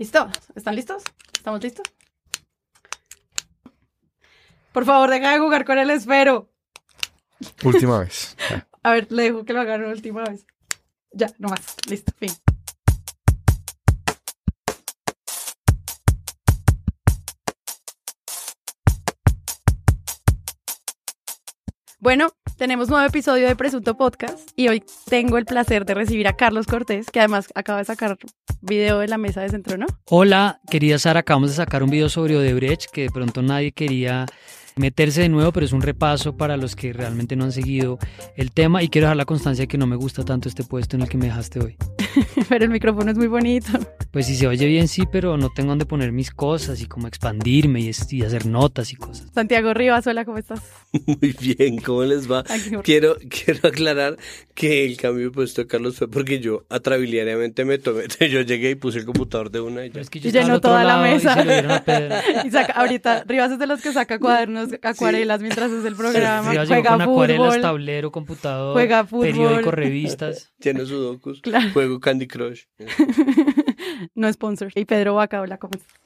¿Listo? ¿Están listos? ¿Estamos listos? Por favor, deja de jugar con el esfero. Última vez. A ver, le dejo que lo hagan una última vez. Ya, no más. Listo, fin. Bueno, tenemos nuevo episodio de Presunto Podcast y hoy tengo el placer de recibir a Carlos Cortés, que además acaba de sacar video de la mesa de centro, ¿no? Hola, querida Sara, acabamos de sacar un video sobre Odebrecht que de pronto nadie quería meterse de nuevo, pero es un repaso para los que realmente no han seguido el tema y quiero dejar la constancia de que no me gusta tanto este puesto en el que me dejaste hoy. pero el micrófono es muy bonito. Pues si se oye bien, sí, pero no tengo donde poner mis cosas y como expandirme y, y hacer notas y cosas. Santiago Rivas, hola, ¿cómo estás? Muy bien, ¿cómo les va? quiero, quiero aclarar que el cambio de puesto de Carlos fue porque yo atrabiliariamente me tomé, yo llegué y puse el computador de una y ya. Es que yo llenó toda la mesa. Y, saca, ahorita Rivas es de los que saca cuadernos, acuarelas mientras hace el programa. Rivas juega con fútbol, acuarelas, tablero, computador, juega fútbol. periódico, revistas. Tiene sudokus, claro. juego Candy Crush. no sponsor. Y Pedro Vaca, hola, ¿cómo estás?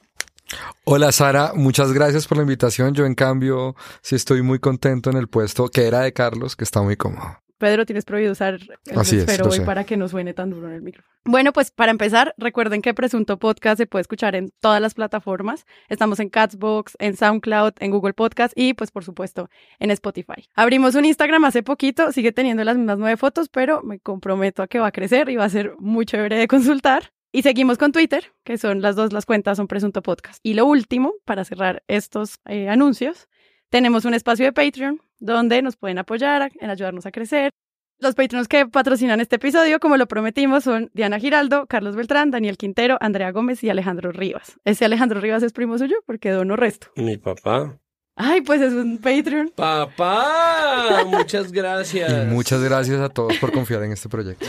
Hola Sara, muchas gracias por la invitación. Yo en cambio sí estoy muy contento en el puesto que era de Carlos, que está muy cómodo. Pedro, tienes prohibido usar el Así hoy para que no suene tan duro en el micrófono. Bueno, pues para empezar, recuerden que Presunto Podcast se puede escuchar en todas las plataformas. Estamos en Catsbox, en SoundCloud, en Google Podcast y pues por supuesto en Spotify. Abrimos un Instagram hace poquito, sigue teniendo las mismas nueve fotos, pero me comprometo a que va a crecer y va a ser muy chévere de consultar. Y seguimos con Twitter, que son las dos, las cuentas son Presunto Podcast. Y lo último, para cerrar estos eh, anuncios, tenemos un espacio de Patreon donde nos pueden apoyar en ayudarnos a crecer. Los Patreons que patrocinan este episodio, como lo prometimos, son Diana Giraldo, Carlos Beltrán, Daniel Quintero, Andrea Gómez y Alejandro Rivas. Ese Alejandro Rivas es primo suyo porque dono resto. Mi papá. Ay, pues es un Patreon. Papá, muchas gracias. muchas gracias a todos por confiar en este proyecto.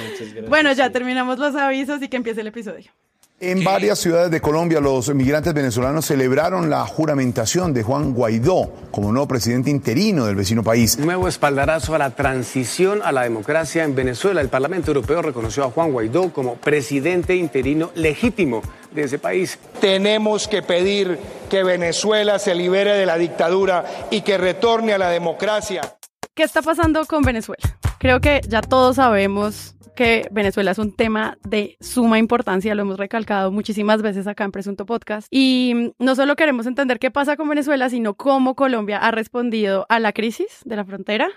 Bueno, ya terminamos los avisos y que empiece el episodio. En varias ciudades de Colombia, los migrantes venezolanos celebraron la juramentación de Juan Guaidó como nuevo presidente interino del vecino país. Nuevo espaldarazo a la transición a la democracia en Venezuela. El Parlamento Europeo reconoció a Juan Guaidó como presidente interino legítimo de ese país. Tenemos que pedir que Venezuela se libere de la dictadura y que retorne a la democracia. ¿Qué está pasando con Venezuela? Creo que ya todos sabemos que Venezuela es un tema de suma importancia, lo hemos recalcado muchísimas veces acá en Presunto Podcast. Y no solo queremos entender qué pasa con Venezuela, sino cómo Colombia ha respondido a la crisis de la frontera,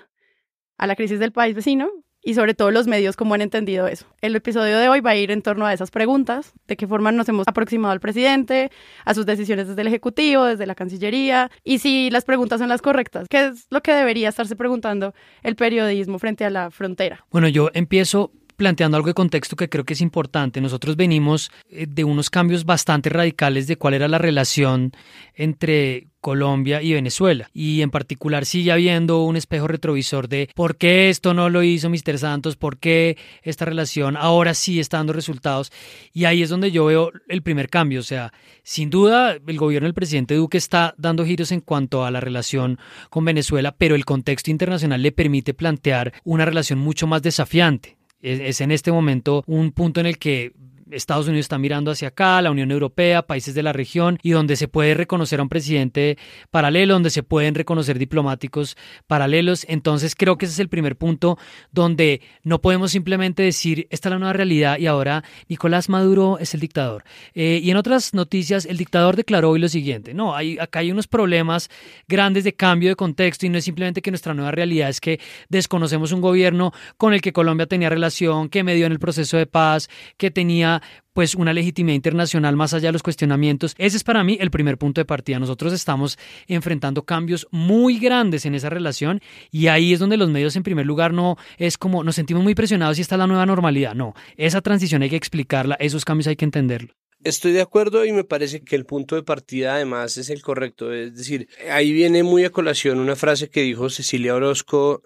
a la crisis del país vecino y sobre todo los medios cómo han entendido eso. El episodio de hoy va a ir en torno a esas preguntas, de qué forma nos hemos aproximado al presidente, a sus decisiones desde el Ejecutivo, desde la Cancillería, y si las preguntas son las correctas, qué es lo que debería estarse preguntando el periodismo frente a la frontera. Bueno, yo empiezo planteando algo de contexto que creo que es importante. Nosotros venimos eh, de unos cambios bastante radicales de cuál era la relación entre Colombia y Venezuela. Y en particular sigue habiendo un espejo retrovisor de por qué esto no lo hizo Mr. Santos, por qué esta relación ahora sí está dando resultados. Y ahí es donde yo veo el primer cambio. O sea, sin duda el gobierno del presidente Duque está dando giros en cuanto a la relación con Venezuela, pero el contexto internacional le permite plantear una relación mucho más desafiante. Es, en este momento un punto en el que Estados Unidos está mirando hacia acá, la Unión Europea, países de la región, y donde se puede reconocer a un presidente paralelo, donde se pueden reconocer diplomáticos paralelos. Entonces creo que ese es el primer punto donde no podemos simplemente decir, esta es la nueva realidad y ahora Nicolás Maduro es el dictador. Eh, y en otras noticias, el dictador declaró hoy lo siguiente, no, hay, acá hay unos problemas grandes de cambio de contexto y no es simplemente que nuestra nueva realidad es que desconocemos un gobierno con el que Colombia tenía relación, que medió en el proceso de paz, que tenía pues una legitimidad internacional más allá de los cuestionamientos. Ese es para mí el primer punto de partida. Nosotros estamos enfrentando cambios muy grandes en esa relación y ahí es donde los medios en primer lugar no es como nos sentimos muy presionados y está la nueva normalidad. No, esa transición hay que explicarla, esos cambios hay que entenderlos. Estoy de acuerdo y me parece que el punto de partida además es el correcto. Es decir, ahí viene muy a colación una frase que dijo Cecilia Orozco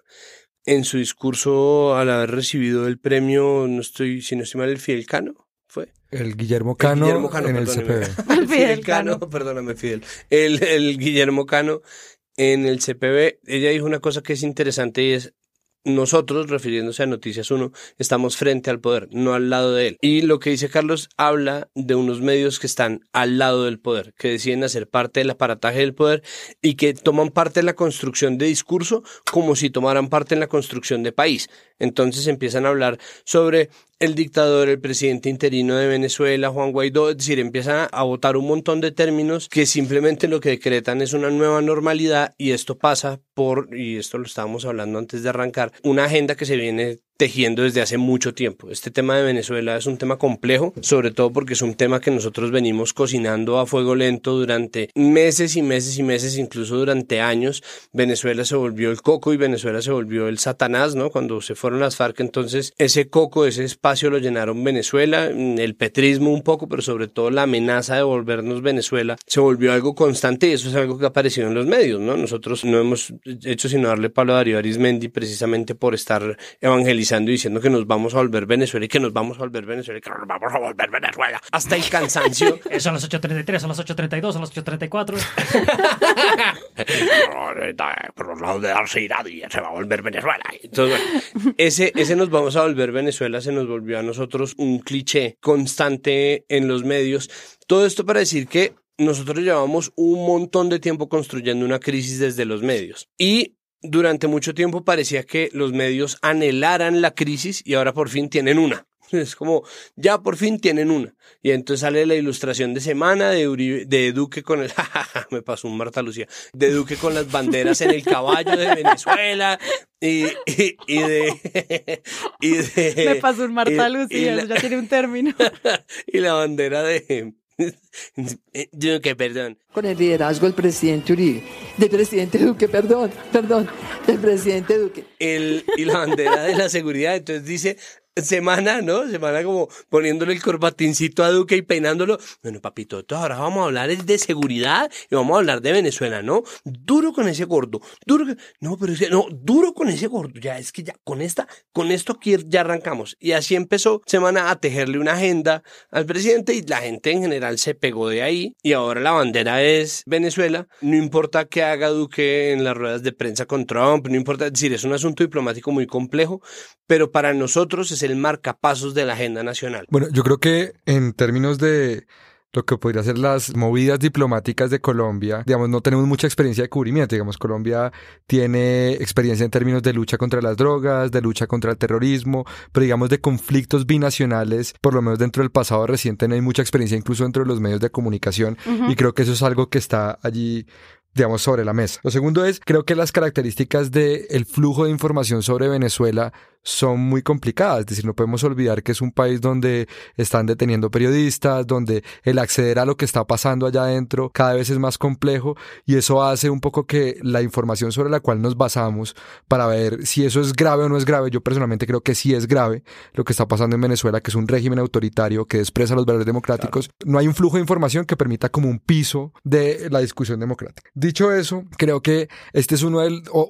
en su discurso al haber recibido el premio, no estoy, si no estoy mal, el Fidel Cano el Guillermo Cano, en el CPB. El Fidel Cano, perdóname Fidel. El, el Guillermo Cano en el CPB. Ella dijo una cosa que es interesante y es, nosotros, refiriéndose a Noticias 1, estamos frente al poder, no al lado de él. Y lo que dice Carlos habla de unos medios que están al lado del poder, que deciden hacer parte del aparataje del poder y que toman parte en la construcción de discurso como si tomaran parte en la construcción de país. Entonces empiezan a hablar sobre el dictador, el presidente interino de Venezuela, Juan Guaidó, es decir, empiezan a votar un montón de términos que simplemente lo que decretan es una nueva normalidad y esto pasa por, y esto lo estábamos hablando antes de arrancar, una agenda que se viene tejiendo desde hace mucho tiempo. Este tema de Venezuela es un tema complejo, sobre todo porque es un tema que nosotros venimos cocinando a fuego lento durante meses y meses y meses, incluso durante años. Venezuela se volvió el coco y Venezuela se volvió el satanás, ¿no? Cuando se fueron las FARC, entonces ese coco, ese espacio lo llenaron Venezuela, el petrismo un poco, pero sobre todo la amenaza de volvernos Venezuela se volvió algo constante y eso es algo que ha aparecido en los medios, ¿no? Nosotros no hemos hecho sino darle palo a Darío Arismendi precisamente por estar evangelizando y diciendo que nos vamos a volver Venezuela y que nos vamos a volver Venezuela y que nos vamos a volver Venezuela. Hasta el cansancio. son las 8.33, son las 8.32, son las 8.34. Por los lados de darse nadie se va a volver Venezuela. Entonces, ese, ese nos vamos a volver Venezuela se nos volvió a nosotros un cliché constante en los medios. Todo esto para decir que nosotros llevamos un montón de tiempo construyendo una crisis desde los medios. Y durante mucho tiempo parecía que los medios anhelaran la crisis y ahora por fin tienen una. Es como, ya por fin tienen una. Y entonces sale la ilustración de semana de, de Duque con el, me pasó un Marta Lucía, de Duque con las banderas en el caballo de Venezuela y, y, de, y de... Me pasó un Marta Lucía, ya tiene un término. y la bandera de, Duque, perdón. Con el liderazgo del presidente Uribe, del presidente Duque, perdón, perdón, del presidente Duque. El, y la bandera de la seguridad, entonces dice, semana, ¿no? Semana como poniéndole el corbatincito a Duque y peinándolo. Bueno, papito, ahora vamos a hablar de seguridad y vamos a hablar de Venezuela, ¿no? Duro con ese gordo, duro, no, pero es que, no, duro con ese gordo, ya es que ya con esta, con esto aquí ya arrancamos. Y así empezó semana a tejerle una agenda al presidente y la gente en general se pegó de ahí y ahora la bandera es Venezuela. No importa qué haga Duque en las ruedas de prensa con Trump, no importa, es decir, es un asunto diplomático muy complejo, pero para nosotros es el marcapasos de la agenda nacional. Bueno, yo creo que en términos de lo que podría ser las movidas diplomáticas de Colombia, digamos, no tenemos mucha experiencia de cubrimiento, digamos, Colombia tiene experiencia en términos de lucha contra las drogas, de lucha contra el terrorismo, pero digamos de conflictos binacionales, por lo menos dentro del pasado reciente no hay mucha experiencia incluso dentro de los medios de comunicación y creo que eso es algo que está allí digamos, sobre la mesa. Lo segundo es, creo que las características del el flujo de información sobre Venezuela son muy complicadas. Es decir, no podemos olvidar que es un país donde están deteniendo periodistas, donde el acceder a lo que está pasando allá adentro cada vez es más complejo y eso hace un poco que la información sobre la cual nos basamos para ver si eso es grave o no es grave, yo personalmente creo que sí es grave lo que está pasando en Venezuela, que es un régimen autoritario que expresa los valores democráticos. No hay un flujo de información que permita como un piso de la discusión democrática. Dicho eso, creo que este es uno,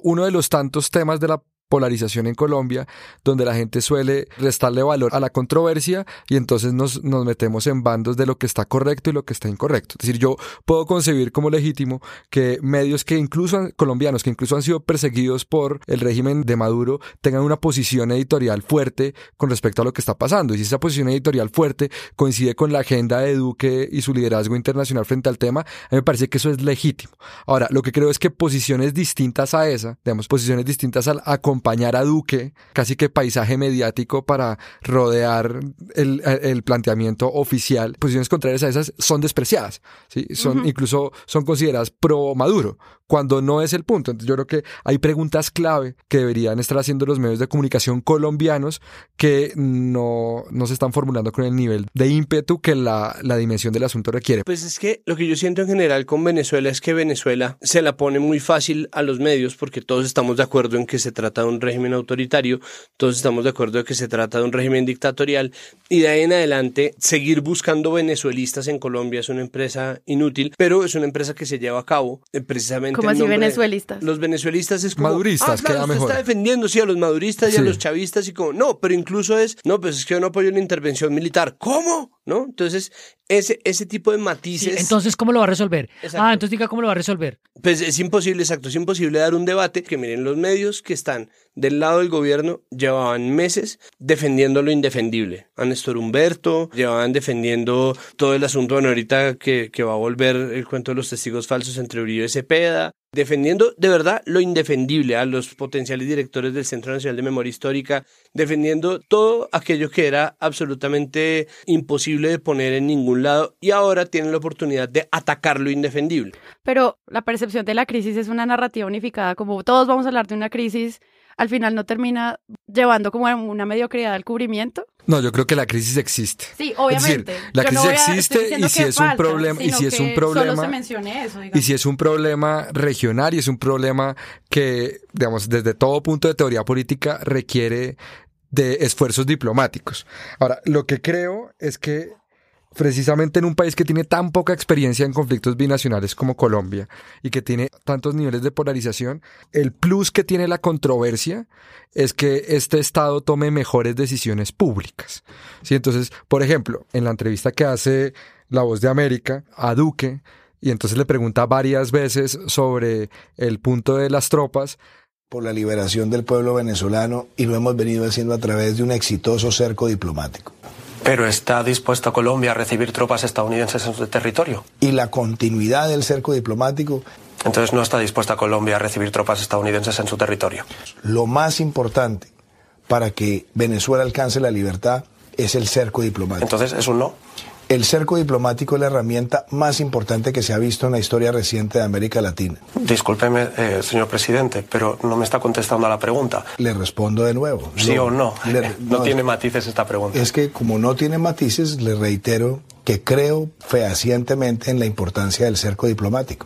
uno de los tantos temas de la polarización en Colombia, donde la gente suele restarle valor a la controversia y entonces nos, nos metemos en bandos de lo que está correcto y lo que está incorrecto. Es decir, yo puedo concebir como legítimo que medios que incluso colombianos, que incluso han sido perseguidos por el régimen de Maduro, tengan una posición editorial fuerte con respecto a lo que está pasando. Y si esa posición editorial fuerte coincide con la agenda de Duque y su liderazgo internacional frente al tema, a mí me parece que eso es legítimo. Ahora, lo que creo es que posiciones distintas a esa, digamos, posiciones distintas al a acompañar a Duque, casi que paisaje mediático para rodear el, el planteamiento oficial, posiciones contrarias a esas son despreciadas, ¿sí? son, incluso son consideradas pro Maduro, cuando no es el punto. Entonces yo creo que hay preguntas clave que deberían estar haciendo los medios de comunicación colombianos que no, no se están formulando con el nivel de ímpetu que la, la dimensión del asunto requiere. Pues es que lo que yo siento en general con Venezuela es que Venezuela se la pone muy fácil a los medios porque todos estamos de acuerdo en que se trata un régimen autoritario, todos estamos de acuerdo de que se trata de un régimen dictatorial y de ahí en adelante seguir buscando venezuelistas en Colombia es una empresa inútil, pero es una empresa que se lleva a cabo eh, precisamente. ¿Cómo así venezuelistas? Los venezuelistas es como. Maduristas, ah, claro, está defendiendo, sí, a los maduristas y a los chavistas y como. No, pero incluso es. No, pues es que yo no apoyo una intervención militar. ¿Cómo? ¿No? Entonces, ese, ese tipo de matices. entonces, ¿cómo lo va a resolver? Ah, entonces diga cómo lo va a resolver. Pues es imposible, exacto, es imposible dar un debate que miren, los medios que están del lado del gobierno llevaban meses defendiendo lo indefendible. A Néstor Humberto, llevaban defendiendo todo el asunto, bueno, ahorita que, que va a volver el cuento de los testigos falsos entre Uribe y Cepeda, defendiendo de verdad lo indefendible a los potenciales directores del Centro Nacional de Memoria Histórica, defendiendo todo aquello que era absolutamente imposible de poner en ningún lado y ahora tienen la oportunidad de atacar lo indefendible. Pero la percepción de la crisis es una narrativa unificada, como todos vamos a hablar de una crisis al final no termina llevando como una mediocridad al cubrimiento. No, yo creo que la crisis existe. Sí, obviamente. la crisis existe y si es un problema y si es un problema y si es un problema regional y es un problema que, digamos, desde todo punto de teoría política requiere de esfuerzos diplomáticos. Ahora, lo que creo es que precisamente en un país que tiene tan poca experiencia en conflictos binacionales como Colombia y que tiene tantos niveles de polarización, el plus que tiene la controversia es que este Estado tome mejores decisiones públicas. ¿Sí? Entonces, por ejemplo, en la entrevista que hace La Voz de América a Duque, y entonces le pregunta varias veces sobre el punto de las tropas, por la liberación del pueblo venezolano y lo hemos venido haciendo a través de un exitoso cerco diplomático. Pero está dispuesta Colombia a recibir tropas estadounidenses en su territorio. Y la continuidad del cerco diplomático. Entonces no está dispuesta Colombia a recibir tropas estadounidenses en su territorio. Lo más importante para que Venezuela alcance la libertad es el cerco diplomático. Entonces es un no. El cerco diplomático es la herramienta más importante que se ha visto en la historia reciente de América Latina. Discúlpeme, eh, señor presidente, pero no me está contestando a la pregunta. Le respondo de nuevo. ¿Sí o no? no tiene matices esta pregunta. Es que como no tiene matices, le reitero que creo fehacientemente en la importancia del cerco diplomático.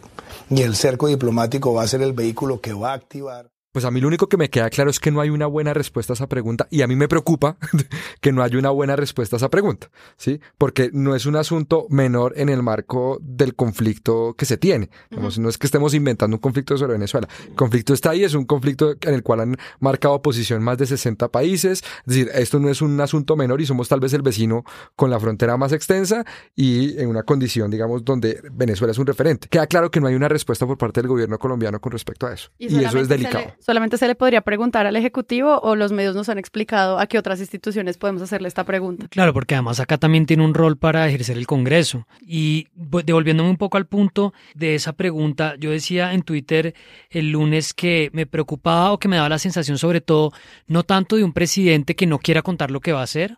Y el cerco diplomático va a ser el vehículo que va a activar pues a mí lo único que me queda claro es que no hay una buena respuesta a esa pregunta y a mí me preocupa que no haya una buena respuesta a esa pregunta, ¿sí? Porque no es un asunto menor en el marco del conflicto que se tiene. No es que estemos inventando un conflicto sobre Venezuela. El conflicto está ahí, es un conflicto en el cual han marcado oposición más de 60 países. Es decir, esto no es un asunto menor y somos tal vez el vecino con la frontera más extensa y en una condición, digamos, donde Venezuela es un referente. Queda claro que no hay una respuesta por parte del gobierno colombiano con respecto a eso. Y, eso es delicado solamente se le podría preguntar al Ejecutivo o los medios nos han explicado a qué otras instituciones podemos hacerle esta pregunta. Claro, porque además acá también tiene un rol para ejercer el Congreso. Y devolviéndome un poco al punto de esa pregunta, yo decía en Twitter el lunes que me preocupaba o que me daba la sensación sobre todo, no tanto de un presidente que no quiera contar lo que va a hacer,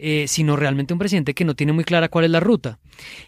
eh, sino realmente un presidente que no tiene muy clara cuál es la ruta.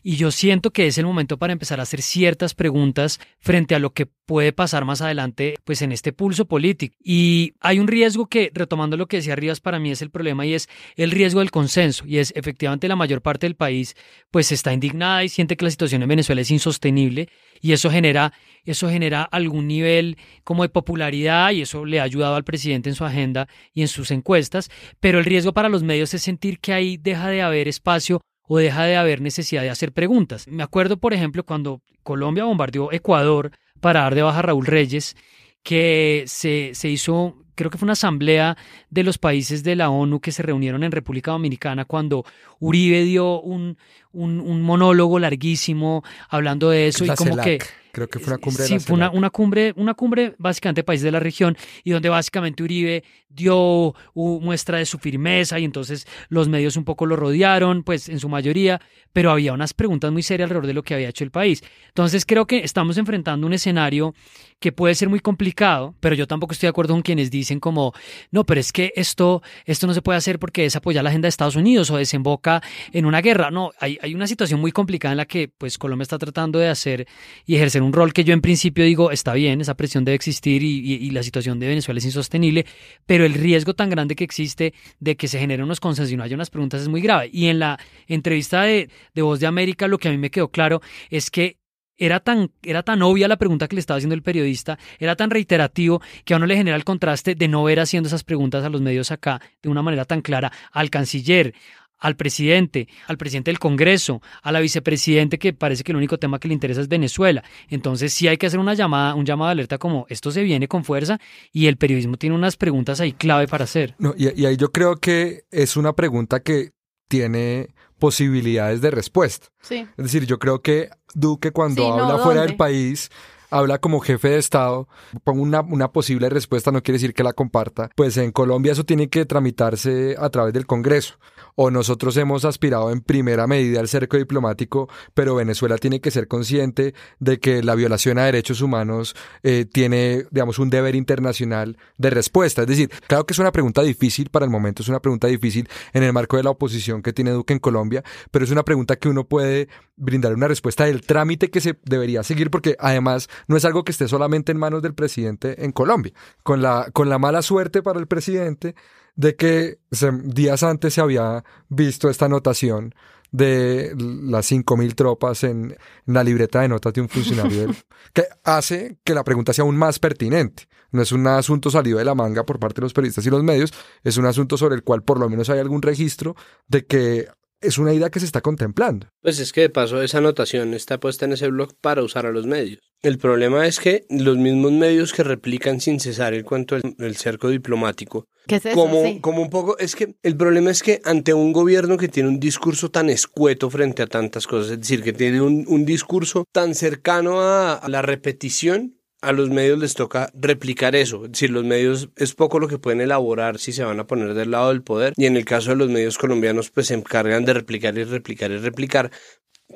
Y yo siento que es el momento para empezar a hacer ciertas preguntas frente a lo que puede pasar más adelante, pues en este pulso político. Y hay un riesgo que, retomando lo que decía Rivas, para mí es el problema y es el riesgo del consenso. Y es efectivamente la mayor parte del país, pues está indignada y siente que la situación en Venezuela es insostenible y eso genera, eso genera algún nivel como de popularidad y eso le ha ayudado al presidente en su agenda y en sus encuestas, pero el riesgo para los medios es sentir que ahí deja de haber espacio o deja de haber necesidad de hacer preguntas. Me acuerdo, por ejemplo, cuando Colombia bombardeó Ecuador para dar de baja a Raúl Reyes, que se, se hizo creo que fue una asamblea de los países de la ONU que se reunieron en República Dominicana cuando Uribe dio un, un, monólogo larguísimo hablando de eso y como que Creo que fue una cumbre. Sí, fue una, una, cumbre, una cumbre básicamente de países de la región y donde básicamente Uribe dio muestra de su firmeza y entonces los medios un poco lo rodearon, pues en su mayoría, pero había unas preguntas muy serias alrededor de lo que había hecho el país. Entonces creo que estamos enfrentando un escenario que puede ser muy complicado, pero yo tampoco estoy de acuerdo con quienes dicen como, no, pero es que esto, esto no se puede hacer porque es apoyar la agenda de Estados Unidos o desemboca en una guerra. No, hay, hay una situación muy complicada en la que pues Colombia está tratando de hacer y ejercer un rol que yo en principio digo está bien, esa presión debe existir y, la situación de Venezuela es insostenible, pero el riesgo tan grande que existe de que se generen unos consensos y no haya unas preguntas es muy grave. Y en la entrevista de, de Voz de América lo que a mí me quedó claro es que era tan, era tan obvia la pregunta que le estaba haciendo el periodista, era tan reiterativo que a uno le genera el contraste de no ver haciendo esas preguntas a los medios acá de una manera tan clara al canciller, al presidente, al presidente del Congreso, a la vicepresidente que parece que el único tema que le interesa es Venezuela. Entonces sí hay que hacer una llamada, un llamado de alerta como esto se viene con fuerza y el periodismo tiene unas preguntas ahí clave para hacer. No, y, y ahí yo creo que es una pregunta que tiene posibilidades de respuesta. Sí. Es decir, yo creo que Duque cuando habla fuera del país habla como jefe de Estado, pongo una, una posible respuesta, no quiere decir que la comparta, pues en Colombia eso tiene que tramitarse a través del Congreso o nosotros hemos aspirado en primera medida al cerco diplomático, pero Venezuela tiene que ser consciente de que la violación a derechos humanos eh, tiene, digamos, un deber internacional de respuesta. Es decir, claro que es una pregunta difícil para el momento, es una pregunta difícil en el marco de la oposición que tiene Duque en Colombia, pero es una pregunta que uno puede brindar una respuesta del trámite que se debería seguir, porque además no es algo que esté solamente en manos del presidente en Colombia. Con la, con la mala suerte para el presidente de que días antes se había visto esta anotación de las 5.000 tropas en, la libreta de notas de un funcionario que hace que la pregunta sea aún más pertinente. No es un asunto salido de la manga por parte de los periodistas y los medios, es un asunto sobre el cual por lo menos hay algún registro de que es una idea que se está contemplando. Pues es que de paso esa anotación está puesta en ese blog para usar a los medios. El problema es que los mismos medios que replican sin cesar el cuento del, cerco diplomático, ¿Qué es como, como un poco, es que el problema es que ante un gobierno que tiene un discurso tan escueto frente a tantas cosas, es decir, que tiene un, un discurso tan cercano a la repetición, a los medios les toca replicar eso. Es decir, los medios es poco lo que pueden elaborar si se van a poner del lado del poder. Y en el caso de los medios colombianos, pues se encargan de replicar y replicar y replicar.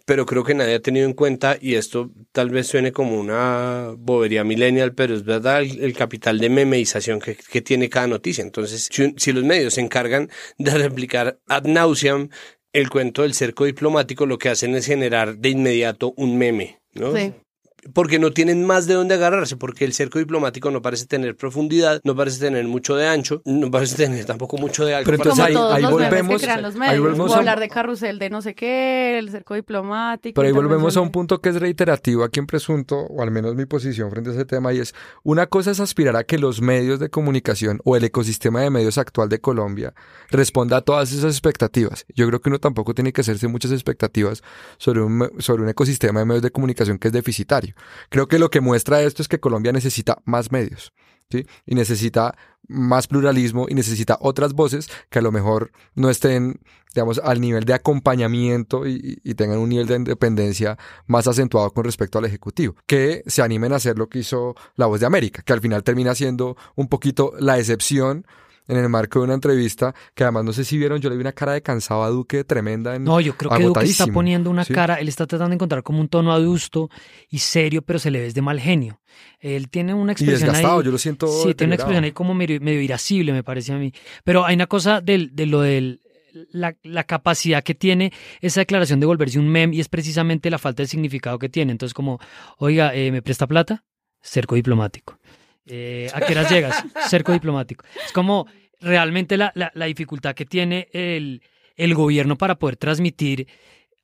Pero creo que nadie ha tenido en cuenta, y esto tal vez suene como una bobería millennial, pero es verdad el, capital de memeización que, que, tiene cada noticia. Entonces, si, si los medios se encargan de replicar ad nauseam el cuento del cerco diplomático, lo que hacen es generar de inmediato un meme. ¿no? Sí porque no tienen más de dónde agarrarse, porque el cerco diplomático no parece tener profundidad, no parece tener mucho de ancho, no parece tener tampoco mucho de alto. Pero entonces ahí, ahí volvemos, ahí volvemos a hablar de carrusel de no sé qué, el cerco diplomático. Pero ahí volvemos a un punto que es reiterativo aquí en Presunto, o al menos mi posición frente a ese tema, y es una cosa es aspirar a que los medios de comunicación o el ecosistema de medios actual de Colombia responda a todas esas expectativas. Yo creo que uno tampoco tiene que hacerse muchas expectativas sobre un, sobre un ecosistema de medios de comunicación que es deficitario. Creo que lo que muestra esto es que Colombia necesita más medios. ¿Sí? Y necesita más pluralismo y necesita otras voces que a lo mejor no estén, digamos, al nivel de acompañamiento y, y, tengan un nivel de independencia más acentuado con respecto al Ejecutivo. Que se animen a hacer lo que hizo La Voz de América, que al final termina siendo un poquito la excepción en el marco de una entrevista que además no sé si vieron, yo le vi una cara de cansado a Duque tremenda. En, no, yo creo que Duque está poniendo una cara, él está tratando de encontrar como un tono adusto y serio, pero se le ve de mal genio. Él tiene una expresión y desgastado, yo lo siento. Sí, tiene una expresión ahí como medio, irascible, me parece a mí. Pero hay una cosa del, de lo del la, la, capacidad que tiene esa declaración de volverse un mem y es precisamente la falta de significado que tiene. Entonces, como, oiga, eh, ¿me presta plata? Cerco diplomático. Eh, ¿A qué horas llegas? Cerco diplomático. Es como realmente la, la, la dificultad que tiene el, el gobierno para poder transmitir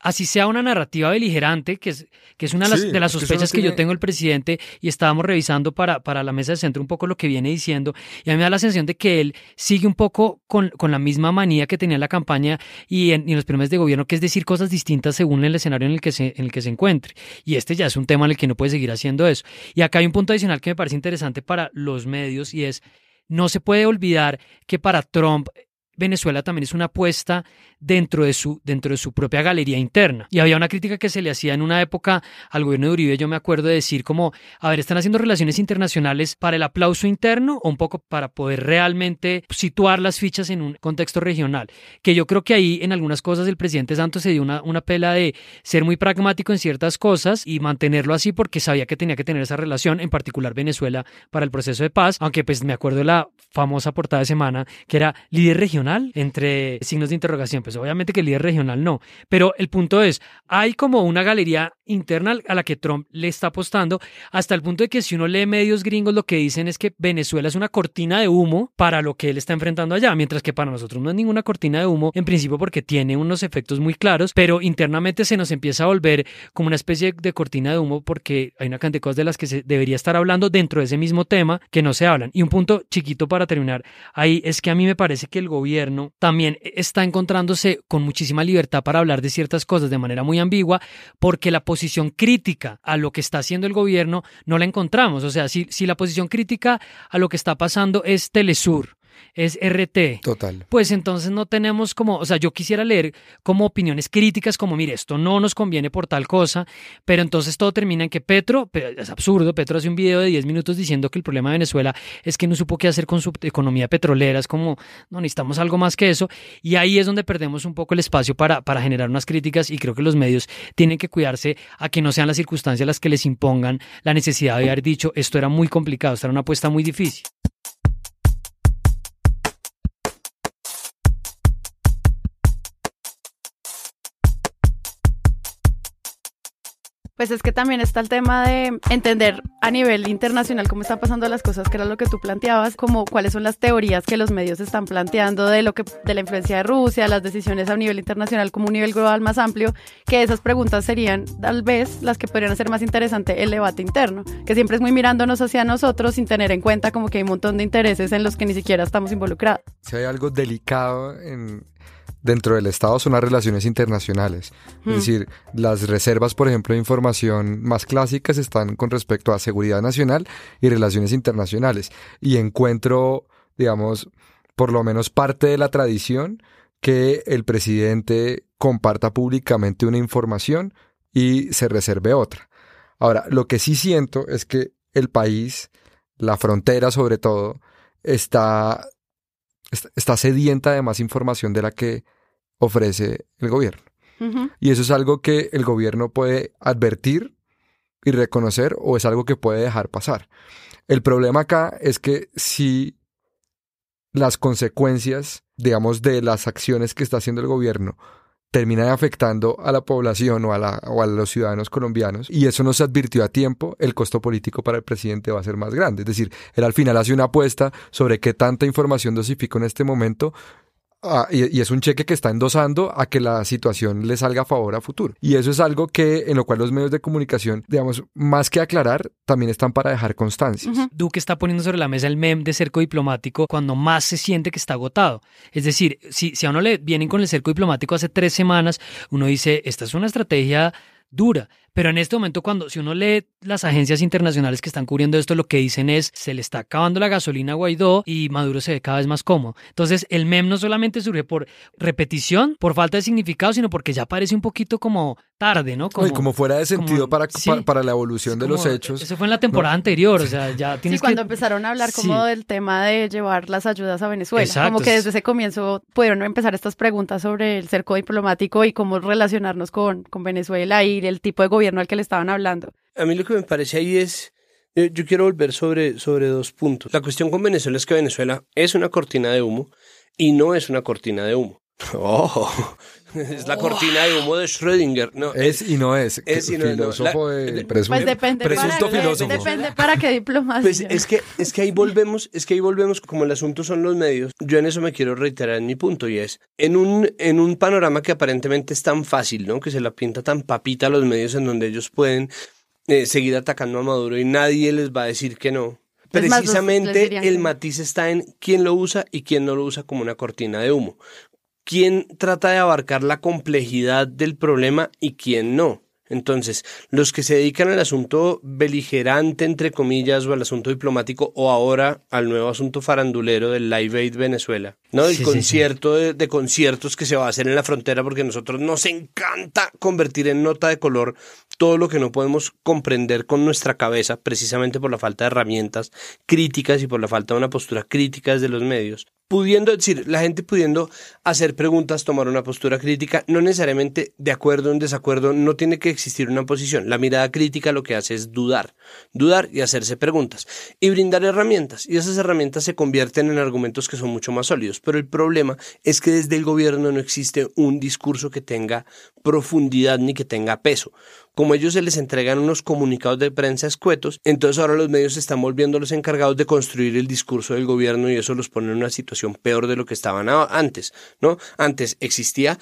así sea una narrativa beligerante, que es, que es una de las, sospechas que, yo tengo el presidente, y estábamos revisando para, para la mesa de centro un poco lo que viene diciendo, y a mí me da la sensación de que él sigue un poco con, con la misma manía que tenía en la campaña y en, los primeros de gobierno, que es decir cosas distintas según el escenario en el, que se, en el que se encuentre. Y este ya es un tema en el que no puede seguir haciendo eso. Y acá hay un punto adicional que me parece interesante para los medios, y es no se puede olvidar que para Trump Venezuela también es una apuesta dentro de su, dentro de su propia galería interna. Y había una crítica que se le hacía en una época al gobierno de Uribe, yo me acuerdo de decir como, a ver, están haciendo relaciones internacionales para el aplauso interno o un poco para poder realmente situar las fichas en un contexto regional. Que yo creo que ahí en algunas cosas el presidente Santos se dio una, una pela de ser muy pragmático en ciertas cosas y mantenerlo así porque sabía que tenía que tener esa relación, en particular Venezuela, para el proceso de paz, aunque pues me acuerdo de la famosa portada de semana que era líder regional entre signos de interrogación. Pues obviamente que el líder regional no. Pero el punto es, hay como una galería interna a la que Trump le está apostando, hasta el punto de que si uno lee medios gringos, lo que dicen es que Venezuela es una cortina de humo para lo que él está enfrentando allá, mientras que para nosotros no es ninguna cortina de humo, en principio porque tiene unos efectos muy claros, pero internamente se nos empieza a volver como una especie de cortina de humo porque hay una cantidad de cosas de las que se debería estar hablando dentro de ese mismo tema que no se hablan. Y un punto chiquito para terminar ahí es que a mí me parece que el gobierno también está encontrándose con muchísima libertad para hablar de ciertas cosas de manera muy ambigua, porque la posición crítica a lo que está haciendo el gobierno no la encontramos. O sea, si, si la posición crítica a lo que está pasando es Telesur, es RT. Total. Pues entonces no tenemos como, o sea, yo quisiera leer como opiniones críticas, como, mire, esto no nos conviene por tal cosa, pero entonces todo termina en que Petro, es absurdo, Petro hace un video de 10 minutos diciendo que el problema de Venezuela es que no supo qué hacer con su economía petrolera, es como, no, necesitamos algo más que eso, y ahí es donde perdemos un poco el espacio para, para generar unas críticas y creo que los medios tienen que cuidarse a que no sean las circunstancias las que les impongan la necesidad de haber dicho esto era muy complicado, esto era una apuesta muy difícil. Pues es que también está el tema de entender a nivel internacional cómo están pasando las cosas, que era lo que tú planteabas, como cuáles son las teorías que los medios están planteando de lo que de la influencia de Rusia, las decisiones a nivel internacional como un nivel global más amplio, que esas preguntas serían tal vez las que podrían hacer más interesante el debate interno, que siempre es muy mirándonos hacia nosotros sin tener en cuenta como que hay un montón de intereses en los que ni siquiera estamos involucrados. Si hay algo delicado en dentro del Estado son las relaciones internacionales. Es hmm. decir, las reservas, por ejemplo, de información más clásicas están con respecto a seguridad nacional y relaciones internacionales. Y encuentro, digamos, por lo menos parte de la tradición que el presidente comparta públicamente una información y se reserve otra. Ahora, lo que sí siento es que el país, la frontera sobre todo, está está sedienta de más información de la que ofrece el gobierno. Y eso es algo que el gobierno puede advertir y reconocer o es algo que puede dejar pasar. El problema acá es que si las consecuencias, digamos, de las acciones que está haciendo el gobierno terminan afectando a la población o a, la, o a los ciudadanos colombianos y eso no se advirtió a tiempo, el costo político para el presidente va a ser más grande. Es decir, él al final hace una apuesta sobre qué tanta información dosificó en este momento Ah, y, es un cheque que está endosando a que la situación le salga a favor a futuro. Y eso es algo que en lo cual los medios de comunicación, digamos, más que aclarar, también están para dejar constancias. Duque está poniendo sobre la mesa el mem de cerco diplomático cuando más se siente que está agotado. Es decir, si, si a uno le vienen con el cerco diplomático hace tres semanas, uno dice, esta es una estrategia dura. Pero en este momento, cuando si uno lee las agencias internacionales que están cubriendo esto, lo que dicen es se le está acabando la gasolina a Guaidó y Maduro se ve cada vez más cómodo. Entonces, el mem no solamente surge por repetición, por falta de significado, sino porque ya parece un poquito como tarde, ¿no? Como, como fuera de sentido para, para, la evolución de los hechos. Eso fue en la temporada anterior, o sea, ya tienes sí, cuando empezaron a hablar como del tema de llevar las ayudas a Venezuela. Como que desde ese comienzo pudieron empezar estas preguntas sobre el cerco diplomático y cómo relacionarnos con, con Venezuela y el tipo de gobierno al que le estaban hablando. A mí lo que me parece ahí es, yo, quiero volver sobre, sobre dos puntos. La cuestión con Venezuela es que Venezuela es una cortina de humo y no es una cortina de humo. Oh, es la cortina de humo de Schrödinger. No, es, y no es. Es y no filósofo es. pues depende presunto para, filósofo. Depende para qué diplomacia. Pues es que, es que ahí volvemos, es que ahí volvemos, como el asunto son los medios, yo en eso me quiero reiterar en mi punto y es, en un, en un panorama que aparentemente es tan fácil, ¿no? Que se la pinta tan papita a los medios en donde ellos pueden eh, seguir atacando a Maduro y nadie les va a decir que no. Precisamente el matiz está en quién lo usa y quién no lo usa como una cortina de humo quién trata de abarcar la complejidad del problema y quién no. Entonces, los que se dedican al asunto beligerante, entre comillas, o al asunto diplomático, o ahora al nuevo asunto farandulero del Live Aid Venezuela, ¿no? El concierto De, de, conciertos que se va a hacer en la frontera, porque a nosotros nos encanta convertir en nota de color todo lo que no podemos comprender con nuestra cabeza, precisamente por la falta de herramientas críticas y por la falta de una postura crítica desde los medios pudiendo decir, la gente pudiendo hacer preguntas, tomar una postura crítica, no necesariamente de acuerdo o en desacuerdo, no tiene que existir una posición. La mirada crítica lo que hace es dudar, dudar y hacerse preguntas y brindar herramientas. Y esas herramientas se convierten en argumentos que son mucho más sólidos. Pero el problema es que desde el gobierno no existe un discurso que tenga profundidad ni que tenga peso como ellos se les entregan unos comunicados de prensa escuetos, entonces ahora los medios se están volviendo los encargados de construir el discurso del gobierno y eso los pone en una situación peor de lo que estaban antes, ¿no? Antes existía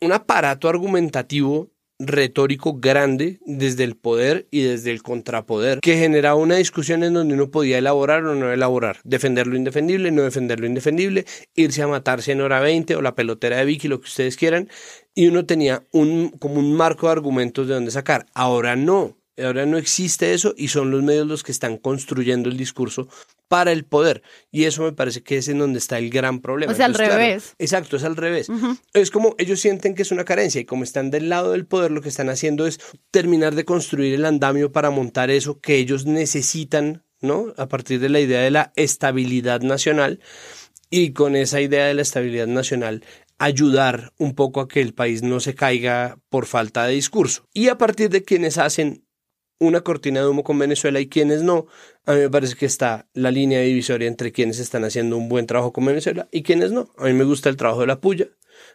un aparato argumentativo retórico grande desde el poder y desde el contrapoder que generaba una discusión en donde uno podía elaborar o no elaborar, defender lo indefendible, no defender lo indefendible, irse a matarse en hora 20 o la pelotera de Vicky, lo que ustedes quieran, y uno tenía un, como un marco de argumentos de donde sacar. Ahora no, ahora no existe eso y son los medios los que están construyendo el discurso para el poder. Y eso me parece que es en donde está el gran problema. O sea, al revés. exacto, es al revés. Es como ellos sienten que es una carencia y como están del lado del poder, lo que están haciendo es terminar de construir el andamio para montar eso que ellos necesitan, ¿no? A partir de la idea de la estabilidad nacional y con esa idea de la estabilidad nacional ayudar un poco a que el país no se caiga por falta de discurso. Y a partir de quienes hacen una cortina de humo con Venezuela y quienes no, a mí me parece que está la línea divisoria entre quienes están haciendo un buen trabajo con Venezuela y quienes no. A mí me gusta el trabajo de la puya,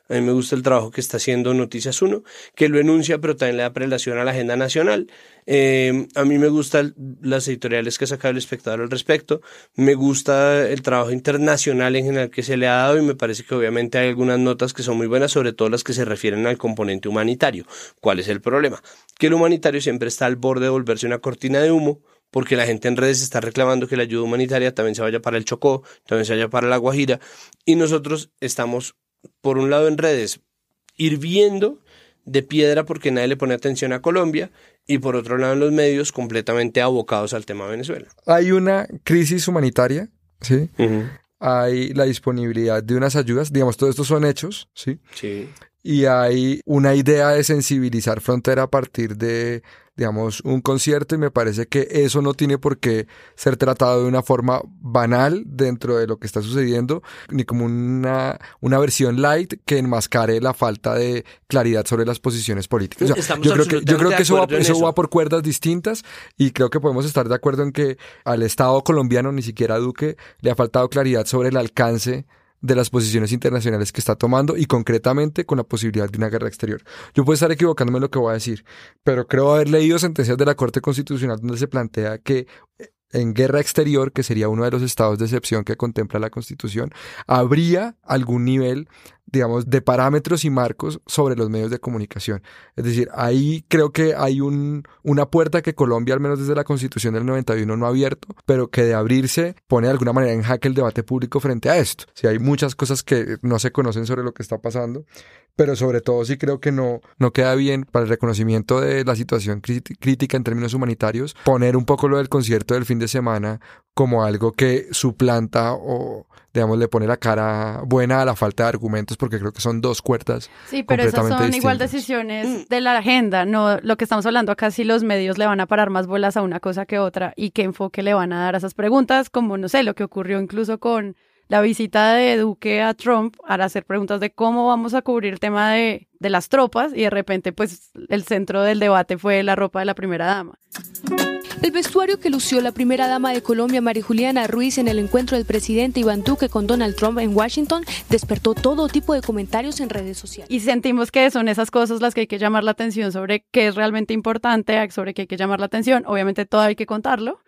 a mí me gusta el trabajo que está haciendo Noticias 1, que lo enuncia, pero también le da prelación a la agenda nacional. Eh, a mí me gustan las editoriales que ha sacado el espectador al respecto. Me gusta el trabajo internacional en general que se le ha dado y me parece que obviamente hay algunas notas que son muy buenas, sobre todo las que se refieren al componente humanitario. ¿Cuál es el problema? Que el humanitario siempre está al borde de volverse una cortina de humo porque la gente en redes está reclamando que la ayuda humanitaria también se vaya para el Chocó, también se vaya para la Guajira, y nosotros estamos por un lado en redes, hirviendo de piedra porque nadie le pone atención a Colombia y por otro lado en los medios completamente abocados al tema de Venezuela. Hay una crisis humanitaria, ¿sí? Hay la disponibilidad de unas ayudas, digamos, todo esto son hechos, ¿sí? Sí. Y hay una idea de sensibilizar frontera a partir de digamos, un concierto y me parece que eso no tiene por qué ser tratado de una forma banal dentro de lo que está sucediendo, ni como una, una versión light que enmascare la falta de claridad sobre las posiciones políticas. yo, creo que, yo creo que eso, va, eso, va, por cuerdas distintas y creo que podemos estar de acuerdo en que al Estado colombiano, ni siquiera a Duque, le ha faltado claridad sobre el alcance de las posiciones internacionales que está tomando y concretamente con la posibilidad de una guerra exterior. Yo puedo estar equivocándome en lo que voy a decir, pero creo haber leído sentencias de la Corte Constitucional donde se plantea que en guerra exterior, que sería uno de los estados de excepción que contempla la Constitución, habría algún nivel, digamos, de parámetros y marcos sobre los medios de comunicación. Es decir, ahí creo que hay un, una puerta que Colombia, al menos desde la Constitución del 91, no ha abierto, pero que de abrirse pone de alguna manera en jaque el debate público frente a esto. Si hay muchas cosas que no se conocen sobre lo que está pasando pero sobre todo sí creo que no, no queda bien para el reconocimiento de la situación crítica en términos humanitarios poner un poco lo del concierto del fin de semana como algo que suplanta o digamos le pone la cara buena a la falta de argumentos porque creo que son dos cuerdas. Sí, pero esas son igual decisiones de la agenda, no lo que estamos hablando acá si los medios le van a parar más bolas a una cosa que otra y qué enfoque le van a dar a esas preguntas, como no sé, lo que ocurrió incluso con la visita de Duque a Trump para hacer preguntas de cómo vamos a cubrir el tema de, de las tropas y de repente pues el centro del debate fue la ropa de la primera dama. El vestuario que lució la primera dama de Colombia, María Juliana Ruiz, en el encuentro del presidente Iván Duque con Donald Trump en Washington, despertó todo tipo de comentarios en redes sociales. Y sentimos que son esas cosas las que hay que llamar la atención sobre qué es realmente importante, sobre qué hay que llamar la atención. Obviamente todo hay que contarlo,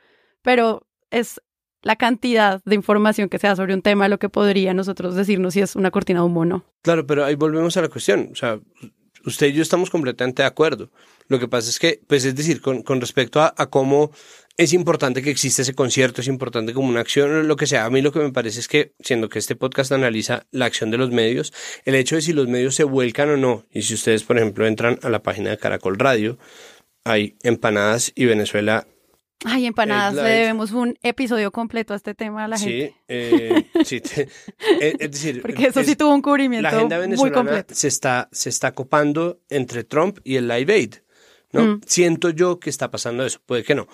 pero es la cantidad de información que se da sobre un tema, lo que podría nosotros decirnos si es una cortina de humo o no. Claro, pero ahí volvemos a la cuestión. O sea, usted y yo estamos completamente de acuerdo. Lo que pasa es que, pues es decir, con, respecto a, cómo es importante que exista ese concierto, es importante como una acción, lo que sea. A mí lo que me parece es que, siendo que este podcast analiza la acción de los medios, el hecho de si los medios se vuelcan o no, y si ustedes, por ejemplo, entran a la página de Caracol Radio, hay empanadas y Venezuela Ay, empanadas, le debemos un episodio completo a este tema a la gente. Eh, sí, eh, es decir, porque eso sí tuvo un cubrimiento la agenda muy completo. Se está, se está copando entre Trump y el Live Aid, ¿no? Mm. Siento yo que está pasando eso, puede que no,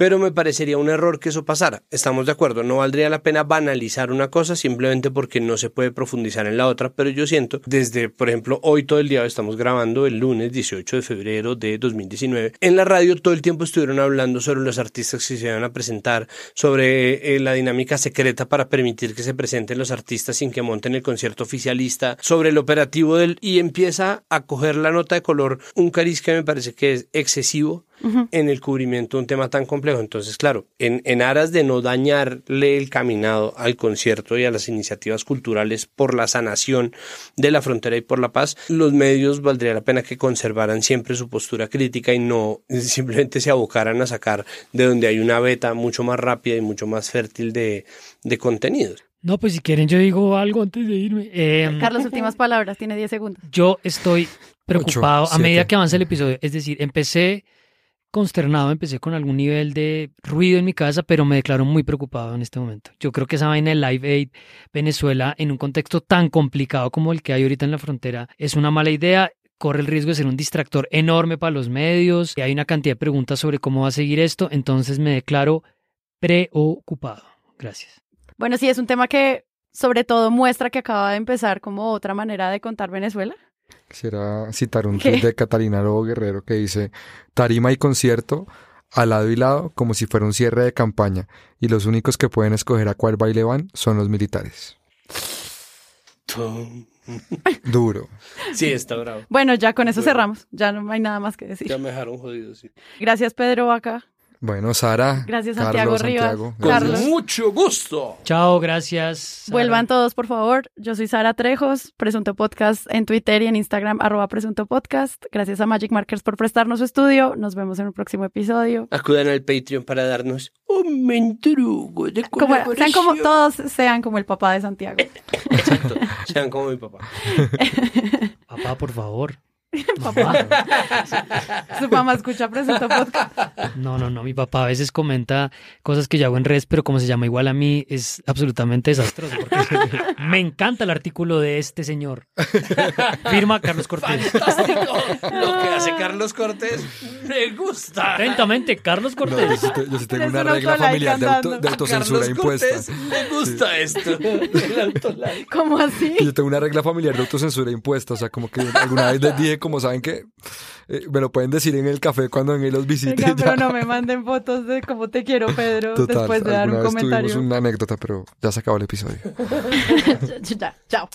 pero me parecería un error que eso pasara. Estamos de acuerdo, no valdría la pena banalizar una cosa simplemente porque no se puede profundizar en la otra, pero yo siento, desde, por ejemplo, hoy todo el día estamos grabando el lunes 18 de febrero de 2019, en la radio todo el tiempo estuvieron hablando sobre los artistas que se iban a presentar, sobre eh, la dinámica secreta para permitir que se presenten los artistas sin que monten el concierto oficialista, sobre el operativo del... y empieza a coger la nota de color un cariz que me parece que es excesivo en el cubrimiento de un tema tan complejo. Entonces, claro, en, en aras de no dañarle el caminado al concierto y a las iniciativas culturales por la sanación de la frontera y por la paz, los medios valdría la pena que conservaran siempre su postura crítica y no simplemente se abocaran a sacar de donde hay una beta mucho más rápida y mucho más fértil de, de contenidos. No, pues si quieren yo digo algo antes de irme. Eh, Carlos, últimas palabras, tiene 10 segundos. Yo estoy preocupado a medida que avanza el episodio. Es decir, empecé consternado, empecé con algún nivel de ruido en mi casa, pero me declaro muy preocupado en este momento. Yo creo que esa vaina de Live Aid Venezuela en un contexto tan complicado como el que hay ahorita en la frontera es una mala idea corre el riesgo de ser un distractor enorme para los medios. y Hay una cantidad de preguntas sobre cómo va a seguir esto, entonces me declaro preocupado. Gracias. Bueno, sí, es un tema que sobre todo muestra que acaba de empezar como otra manera de contar Venezuela. Quisiera citar un tweet de Catalina Lobo Guerrero que dice, tarima y concierto al lado y lado como si fuera un cierre de campaña y los únicos que pueden escoger a cuál baile van son los militares. Duro. Sí, está bravo. Bueno, ya con eso cerramos. Ya no hay nada más que decir. Ya me dejaron jodido, sí. Gracias, Pedro acá. Bueno, Sara. Gracias, Santiago Rivas. Con mucho gusto. Chao, gracias. Vuelvan todos, por favor. Yo soy Sara Trejos, Presunto Podcast en Twitter y en Instagram, arroba Presunto Podcast. Gracias a Magic Markers por prestarnos su estudio. Nos vemos en un próximo episodio. Acudan al Patreon para darnos un mentrugo de como, sean como Todos sean como el papá de Santiago. Exacto, sean como mi papá. papá, por favor. papá. Su mamá escucha presenta podcast. No, no, no. Mi papá a veces comenta cosas que yo hago en redes, pero como se llama igual a mí, es absolutamente desastroso. Porque me encanta el artículo de este señor. Firma Carlos Cortés. Fantástico. Lo que hace Carlos Cortés me gusta. Atentamente, Carlos Cortés. yo, sí tengo una regla familiar de, autocensura impuesta. me gusta esto. ¿Cómo así? Yo tengo una regla familiar de autocensura impuesta. O sea, como que alguna vez les dije como saben que eh, me lo pueden decir en el café cuando vengan los visiten. pero no me manden fotos de cómo te quiero, Pedro, después de dar un comentario. una anécdota, pero ya se acabó el episodio. ya, chao.